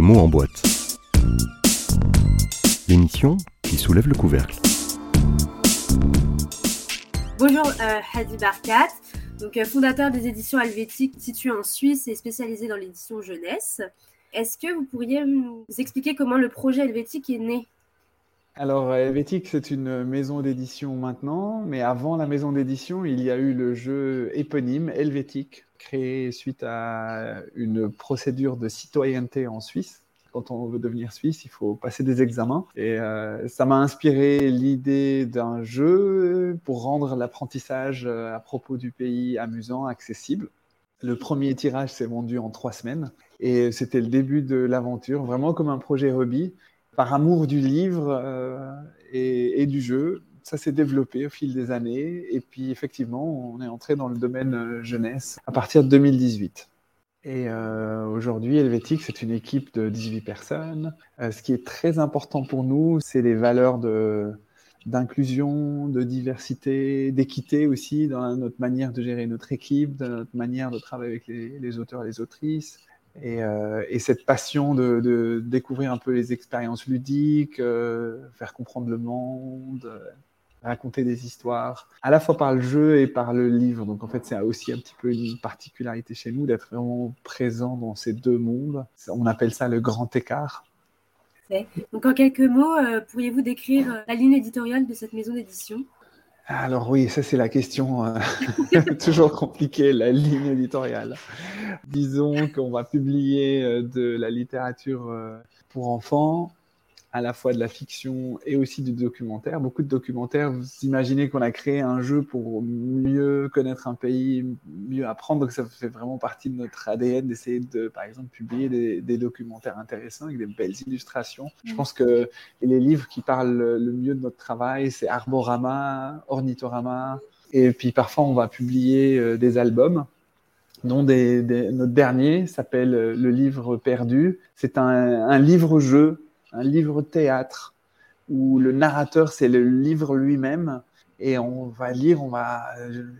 Mots en boîte. L'émission qui soulève le couvercle. Bonjour euh, Hadi Barkat, euh, fondateur des éditions Helvétiques situées en Suisse et spécialisé dans l'édition jeunesse. Est-ce que vous pourriez nous expliquer comment le projet Helvétique est né? Alors, Helvétique, c'est une maison d'édition maintenant, mais avant la maison d'édition, il y a eu le jeu éponyme Helvétique, créé suite à une procédure de citoyenneté en Suisse. Quand on veut devenir suisse, il faut passer des examens. Et euh, ça m'a inspiré l'idée d'un jeu pour rendre l'apprentissage euh, à propos du pays amusant, accessible. Le premier tirage s'est vendu en trois semaines et c'était le début de l'aventure, vraiment comme un projet hobby par amour du livre euh, et, du jeu. Ça s'est développé au fil des années. Et puis, effectivement, on est entré dans le domaine euh, jeunesse à partir de 2018. Et euh, aujourd'hui, Helvétique, c'est une équipe de 18 personnes. ce qui est très important pour nous, c'est les valeurs d'inclusion, de diversité, d'équité aussi dans notre manière de gérer notre équipe, dans notre manière de travailler avec les, les auteurs et les autrices, euh, et, cette passion de, découvrir un peu les expériences ludiques, euh, faire comprendre le monde, euh, raconter des histoires, à la fois par le jeu et par le livre. Donc en fait, c'est aussi un petit peu une particularité chez nous d'être vraiment présent dans ces deux mondes. On appelle ça le grand écart. Donc en quelques mots, pourriez-vous décrire la ligne éditoriale de cette maison d'édition? Alors oui, ça c'est la question euh, toujours compliquée, la ligne éditoriale. Disons qu'on va publier euh, de la littérature euh, pour enfants, à la fois de la fiction et aussi du documentaire. Beaucoup de documentaires, vous imaginez qu'on a créé un jeu pour mieux connaître un pays, mieux apprendre, donc ça fait vraiment partie de notre ADN d'essayer de, par exemple, publier des, documentaires intéressants avec des belles illustrations. Je pense que les livres qui parlent le mieux de notre travail, c'est Arborama, Ornithorama, et puis parfois on va publier euh, des albums dont des, notre dernier s'appelle euh, Le livre perdu. C'est un, un livre-jeu un livre théâtre où le narrateur, c'est le livre lui-même. Et on va lire, on va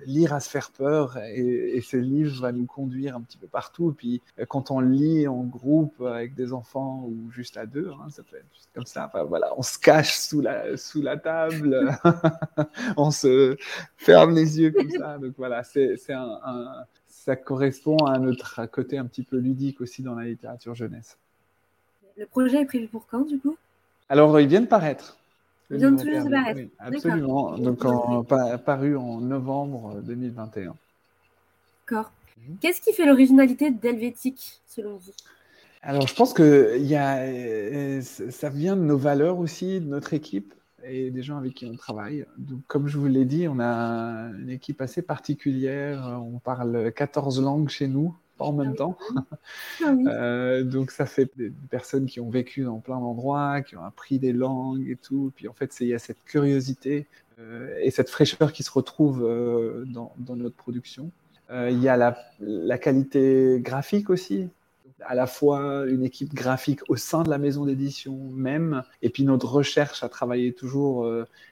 lire à se faire peur, et, ce livre va nous conduire un petit peu partout. Puis, quand on lit en groupe avec des enfants ou juste à deux, hein, ça peut être juste comme ça. voilà, on se cache sous la, table, on se ferme les yeux comme ça. Donc voilà, c'est ça correspond à notre côté un petit peu ludique aussi dans la littérature jeunesse. Le projet est prévu pour quand, du coup? Alors, il vient de paraître. Il vient tout juste de paraître. Oui, absolument. Donc, en, paru en novembre 2021. D'accord. Mhm. Qu'est-ce qui fait l'originalité d'Helvétique, selon vous? Alors, je pense que y a, euh, ça vient de nos valeurs aussi, de notre équipe et des gens avec qui on travaille. Donc, comme je vous l'ai dit, on a une équipe assez particulière. On parle 14 langues chez nous en même ah temps. Ah euh, donc ça fait des personnes qui ont vécu dans plein d'endroits, qui ont appris des langues et tout. Puis en fait, il y a cette curiosité euh, et cette fraîcheur qui se retrouve euh, dans, notre production. Il y a la, la, qualité graphique aussi, à la fois une équipe graphique au sein de la maison d'édition même, et puis notre recherche à travailler toujours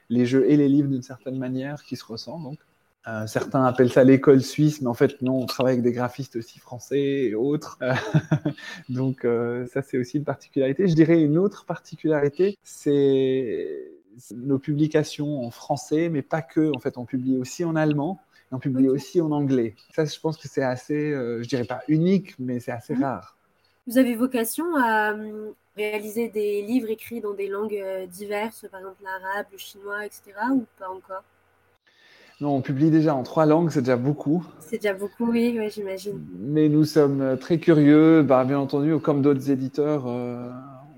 les jeux et les livres d'une certaine manière qui se ressent. Donc. Euh, certains appellent ça l'école suisse, mais en fait non, on travaille avec des graphistes aussi français et autres. Euh, donc euh, ça c'est aussi une particularité. Je dirais une autre particularité, c'est nos publications en français, mais pas que. En fait, on publie aussi en allemand. Et on publie aussi en anglais. Ça, je pense que c'est assez, je dirais pas unique, mais c'est assez mhm. rare. Vous avez vocation à réaliser des livres écrits dans des langues diverses, par exemple l'arabe, le chinois, etc., ou pas encore? Non, on publie déjà en trois langues, c'est déjà beaucoup. C'est déjà beaucoup, oui, j'imagine. Mais nous sommes euh, très curieux, bah, bien entendu, comme d'autres éditeurs, euh,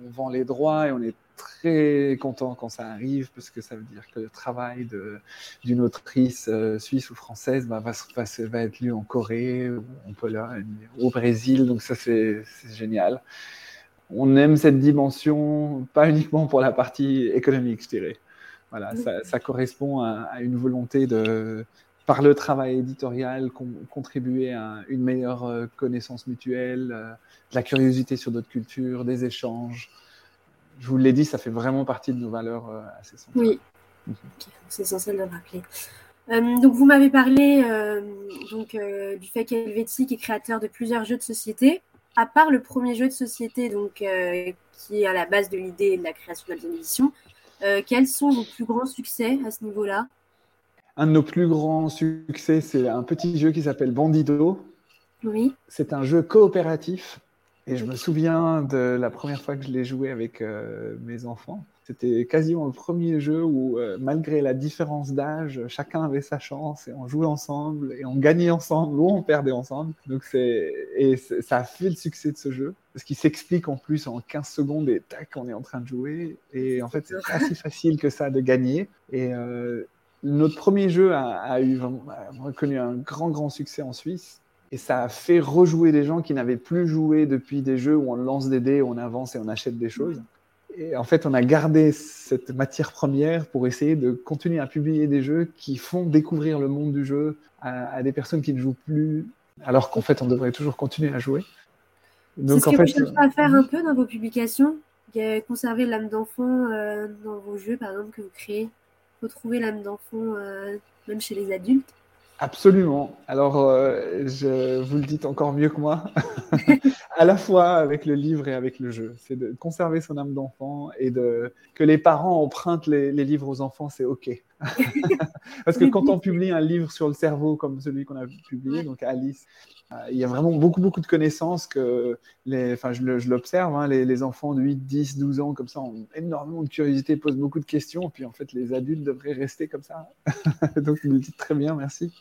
on vend les droits et on est très content quand ça arrive parce que ça veut dire que le travail d'une autrice euh, suisse ou française bah, va, va, être lu en Corée, en Pologne, au Brésil, donc ça c'est génial. On aime cette dimension, pas uniquement pour la partie économique, je dirais. Voilà, ça, correspond à, une volonté de, par le travail éditorial, contribuer à une meilleure euh, connaissance mutuelle, euh, de la curiosité sur d'autres cultures, des échanges. Je vous l'ai dit, ça fait vraiment partie de nos valeurs euh, assez centrales. Oui, mhm. c'est essentiel de le rappeler. donc, vous m'avez parlé donc, du fait qu'Helvétique est créateur de plusieurs jeux de société. à part le premier jeu de société, donc qui est à la base de l'idée de la création de la édition, quels sont vos plus grands succès à ce niveau-là? Un de nos plus grands succès, c'est un petit jeu qui s'appelle Bandido. Oui. C'est un jeu coopératif et je me souviens de la première fois que je l'ai joué avec euh, mes enfants. C'était quasiment le premier jeu où, euh, malgré la différence d'âge, chacun avait sa chance et on jouait ensemble et on gagnait ensemble ou on perdait ensemble. Donc c'est et ça a fait le succès de ce jeu parce qu'il s'explique en plus en 15 secondes et tac, on est en train de jouer. Et en fait, c'est pas si facile que ça de gagner. Et euh, notre premier jeu a, a eu vraiment, a connu un grand grand succès en Suisse. Et ça a fait rejouer des gens qui n'avaient plus joué depuis des jeux où on lance des dés, on avance et on achète des choses. Et en fait, on a gardé cette matière première pour essayer de continuer à publier des jeux qui font découvrir le monde du jeu à, des personnes qui ne jouent plus, alors qu'en fait, on devrait toujours continuer à jouer. Donc, ce en que fait, vous cherchez à faire un peu dans vos publications Conserver l'âme d'enfant euh, dans vos jeux, par exemple, que vous créez Retrouver l'âme d'enfant euh, même chez les adultes Absolument. Alors, euh, je vous le dites encore mieux que moi, à la fois avec le livre et avec le jeu. C'est de conserver son âme d'enfant et de que les parents empruntent les, livres aux enfants, c'est OK. Parce que quand on publie un livre sur le cerveau comme celui qu'on a publié, donc Alice, euh, il y a vraiment beaucoup, beaucoup de connaissances que, les, enfin, je l'observe, hein, les, les, enfants de 8, 10, 12 ans, comme ça, ont énormément de curiosité, posent beaucoup de questions, puis en fait, les adultes devraient rester comme ça. Donc, vous le dites très bien, merci.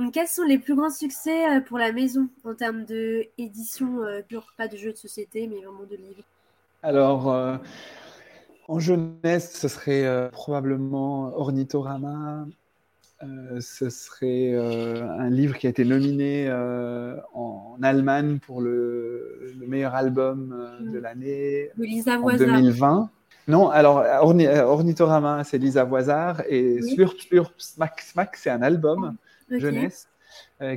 Donc, quels sont les plus grands succès euh, pour la maison en termes d'édition, euh, pas de jeux de société, mais vraiment de livres? Alors, euh, en jeunesse, ce serait probablement Ornithorama, euh, ce serait euh, un livre qui a été nominé euh, en, Allemagne pour le, meilleur album de mm. l'année en 2020. Non, alors Ornithorama, c'est Lisa Voisard et Slurp Slurp Smack Smack, c'est un album jeunesse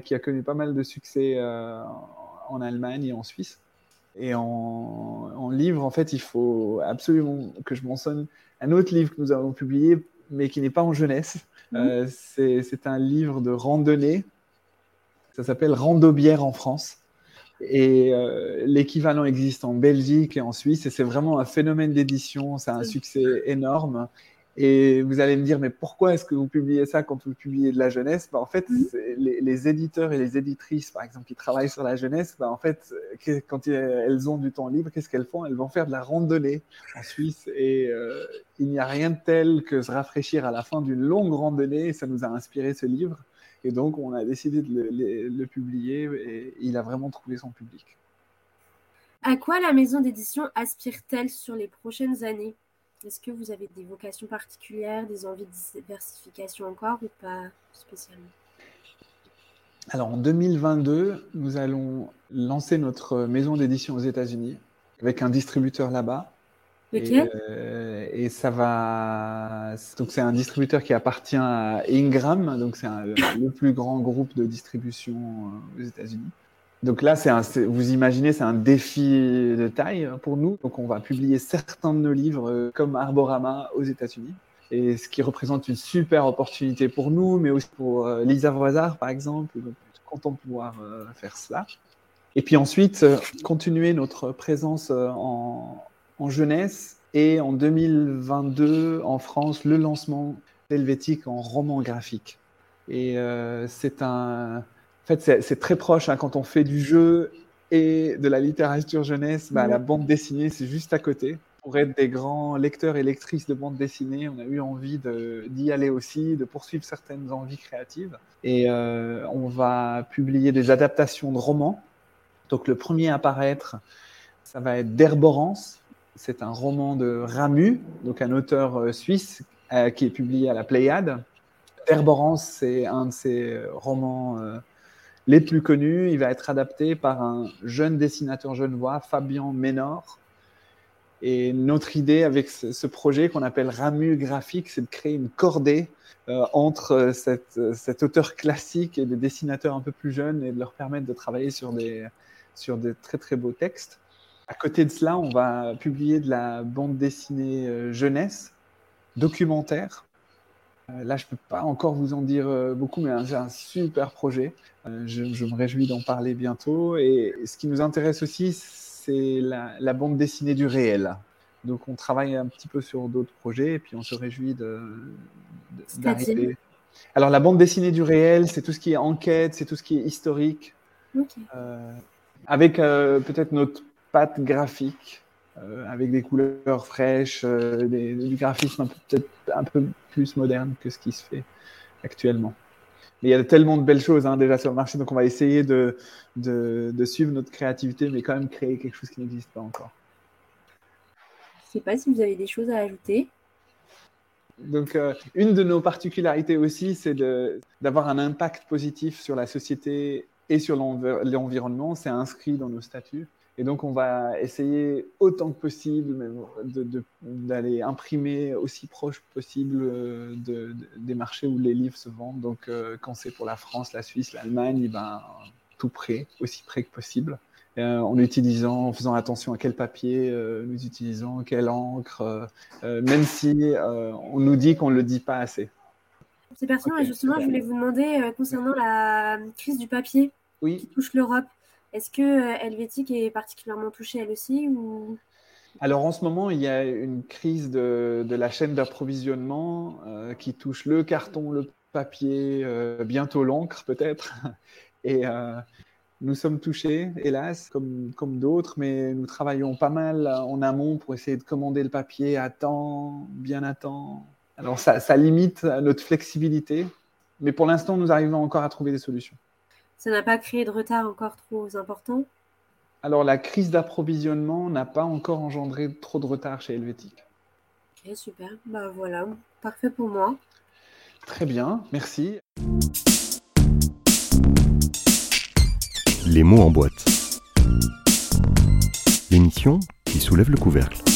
qui a connu pas mal de succès en Allemagne et en Suisse. Et en, en, livre, en fait, il faut absolument que je mentionne un autre livre que nous avons publié, mais qui n'est pas en jeunesse, euh, c'est un livre de randonnée. Ça s'appelle Randobière en France. Et euh, l'équivalent existe en Belgique et en Suisse. Et c'est vraiment un phénomène d'édition. C'est un succès énorme. Et vous allez me dire, mais pourquoi est-ce que vous publiez ça quand vous publiez de la jeunesse? Bah, En fait, mhm. les, éditeurs et les éditrices, par exemple, qui travaillent sur la jeunesse, bah, en fait, quand elles ont du temps libre, qu'est-ce qu'elles font? Elles vont faire de la randonnée en Suisse. Et euh, il n'y a rien de tel que se rafraîchir à la fin d'une longue randonnée. Et ça nous a inspiré ce livre. Et donc, on a décidé de le, le publier et il a vraiment trouvé son public. À quoi la maison d'édition aspire-t-elle sur les prochaines années? Est-ce que vous avez des vocations particulières, des envies de diversification encore ou pas spécialement? Alors en 2022, nous allons lancer notre maison d'édition aux États-Unis avec un distributeur là-bas. Euh, et, ça va. Donc c'est un distributeur qui appartient à Ingram, donc c'est le plus grand groupe de distribution euh, aux États-Unis. Donc là, c'est vous imaginez, c'est un défi de taille pour nous. Donc on va publier certains de nos livres euh, comme Arborama aux États-Unis. Et ce qui représente une super opportunité pour nous, mais aussi pour euh, Lisa Voisard, par exemple. Donc, content de pouvoir euh, faire cela. Et puis ensuite, continuer notre présence en, en, jeunesse et en 2022 en France, le lancement d'Helvétique en roman graphique. Et c'est un, en fait, c'est très proche hein, quand on fait du jeu et de la littérature jeunesse. Bah, La bande dessinée, c'est juste à côté. Pour être des grands lecteurs et lectrices de bande dessinée, on a eu envie d'y aller aussi, de poursuivre certaines envies créatives. Et euh, on va publier des adaptations de romans. Donc le premier à paraître, ça va être D'Herborance. C'est un roman de Ramu, donc un auteur euh, suisse euh, qui est publié à la Pléiade. D'Herborance, c'est un de ses romans les plus connus. Il va être adapté par un jeune dessinateur genevois, Fabien Ménor. Et notre idée avec ce, projet qu'on appelle Ramu Graphique, c'est de créer une cordée euh, entre cet auteur classique et des dessinateurs un peu plus jeunes et de leur permettre de travailler sur des, sur des très très beaux textes. À côté de cela, on va publier de la bande dessinée euh, jeunesse, documentaire, Là, je ne peux pas encore vous en dire beaucoup, mais c'est un super projet. Je, me réjouis d'en parler bientôt. Et ce qui nous intéresse aussi, c'est la, bande dessinée du réel. Donc, on travaille un petit peu sur d'autres projets et puis on se réjouit d'arriver. Alors, la bande dessinée du réel, c'est tout ce qui est enquête, c'est tout ce qui est historique. avec peut-être notre patte graphique euh, avec des couleurs fraîches, euh, du graphisme peut-être un peu plus moderne que ce qui se fait actuellement. Mais il y a tellement de belles choses hein, déjà sur le marché, donc on va essayer de, de, suivre notre créativité, mais quand même créer quelque chose qui n'existe pas encore. Je ne sais pas si vous avez des choses à ajouter. Donc, euh, une de nos particularités aussi, c'est d'avoir un impact positif sur la société et sur l'environnement. C'est inscrit dans nos statuts. Et donc, on va essayer autant que possible d'aller imprimer aussi proche possible euh, de, des marchés où les livres se vendent. Donc, euh, quand c'est pour la France, la Suisse, l'Allemagne, ben, tout près, aussi près que possible. Euh, en utilisant, en faisant attention à quel papier nous utilisons, quelle encre, même si on nous dit qu'on ne le dit pas assez. C'est pertinent. Et justement, je voulais vous demander concernant la crise du papier qui touche l'Europe. Est-ce que euh, Helvétique est particulièrement touchée elle aussi ou... Alors en ce moment, il y a une crise de, la chaîne d'approvisionnement euh, qui touche le carton, le papier, euh, bientôt l'encre peut-être. Et nous sommes touchés, hélas, comme, comme d'autres, mais nous travaillons pas mal en amont pour essayer de commander le papier à temps, bien à temps. Alors ça, ça limite notre flexibilité, mais pour l'instant, nous arrivons encore à trouver des solutions. Ça n'a pas créé de retard encore trop important? Alors la crise d'approvisionnement n'a pas encore engendré trop de retard chez Helvétique. Ok, super. Bah voilà, parfait pour moi. Très bien, merci. Les mots en boîte. L'émission qui soulève le couvercle.